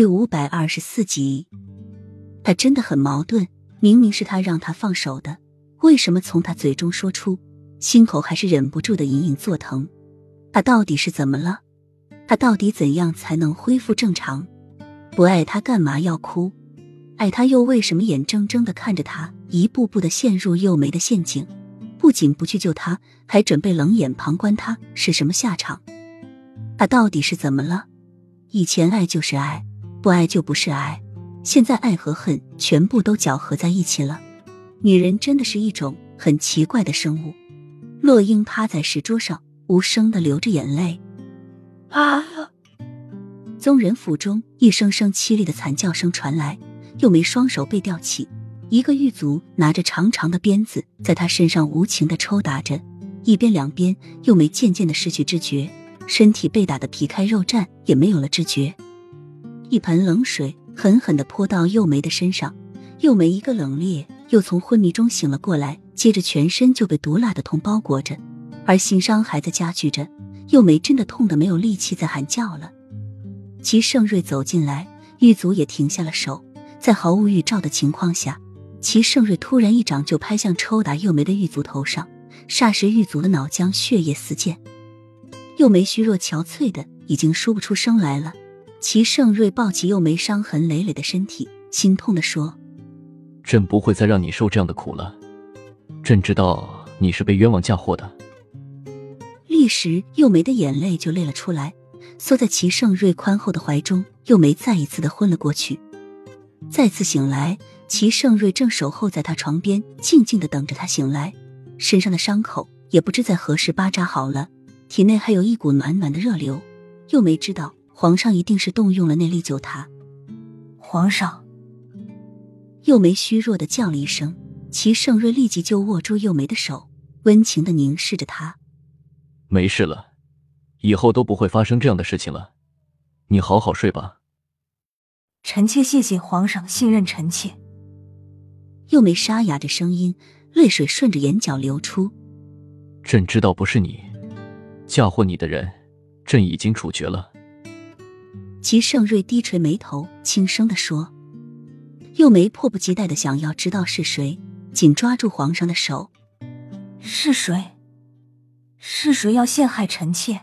第五百二十四集，他真的很矛盾。明明是他让他放手的，为什么从他嘴中说出，心口还是忍不住的隐隐作疼？他到底是怎么了？他到底怎样才能恢复正常？不爱他干嘛要哭？爱他又为什么眼睁睁的看着他一步步的陷入幼梅的陷阱？不仅不去救他，还准备冷眼旁观他是什么下场？他到底是怎么了？以前爱就是爱。不爱就不是爱，现在爱和恨全部都搅合在一起了。女人真的是一种很奇怪的生物。洛英趴在石桌上，无声的流着眼泪。啊！宗人府中一声声凄厉的惨叫声传来，又没双手被吊起，一个狱卒拿着长长的鞭子在他身上无情的抽打着，一边两边，又没渐渐的失去知觉，身体被打得皮开肉绽，也没有了知觉。一盆冷水狠狠的泼到幼梅的身上，幼梅一个冷冽，又从昏迷中醒了过来，接着全身就被毒辣的痛包裹着，而心伤还在加剧着。幼梅真的痛得没有力气再喊叫了。齐盛瑞走进来，狱卒也停下了手，在毫无预兆的情况下，齐盛瑞突然一掌就拍向抽打幼梅的狱卒头上，霎时狱卒的脑浆血液四溅，幼梅虚弱憔悴的已经说不出声来了。齐盛瑞抱起又没伤痕累累的身体，心痛的说：“朕不会再让你受这样的苦了。朕知道你是被冤枉嫁祸的。”立时，又梅的眼泪就泪了出来，缩在齐盛瑞宽厚的怀中。又梅再一次的昏了过去。再次醒来，齐盛瑞正守候在他床边，静静的等着他醒来。身上的伤口也不知在何时巴扎好了，体内还有一股暖暖的热流。又梅知道。皇上一定是动用了内力救他。皇上，幼梅虚弱的叫了一声，齐盛瑞立即就握住幼梅的手，温情的凝视着她。没事了，以后都不会发生这样的事情了。你好好睡吧。臣妾谢谢皇上信任臣妾。幼梅沙哑着声音，泪水顺着眼角流出。朕知道不是你嫁祸你的人，朕已经处决了。齐盛瑞低垂眉头，轻声的说：“幼梅迫不及待的想要知道是谁，紧抓住皇上的手。是谁？是谁要陷害臣妾？”